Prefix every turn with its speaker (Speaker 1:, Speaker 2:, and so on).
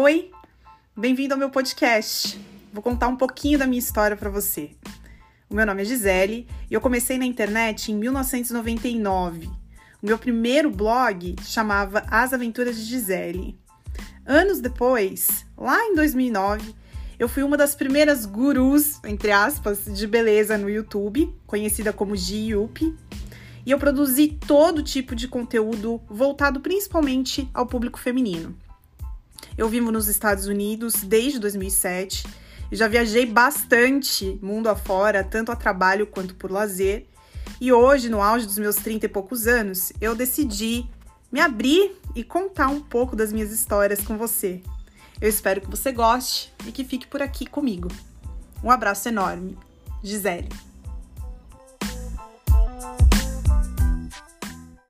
Speaker 1: Oi, bem-vindo ao meu podcast. Vou contar um pouquinho da minha história para você. O meu nome é Gisele e eu comecei na internet em 1999. O meu primeiro blog chamava As Aventuras de Gisele. Anos depois, lá em 2009, eu fui uma das primeiras gurus, entre aspas, de beleza no YouTube, conhecida como Giup, e eu produzi todo tipo de conteúdo voltado principalmente ao público feminino. Eu vivo nos Estados Unidos desde 2007 e já viajei bastante mundo afora, tanto a trabalho quanto por lazer. E hoje, no auge dos meus 30 e poucos anos, eu decidi me abrir e contar um pouco das minhas histórias com você. Eu espero que você goste e que fique por aqui comigo. Um abraço enorme. Gisele.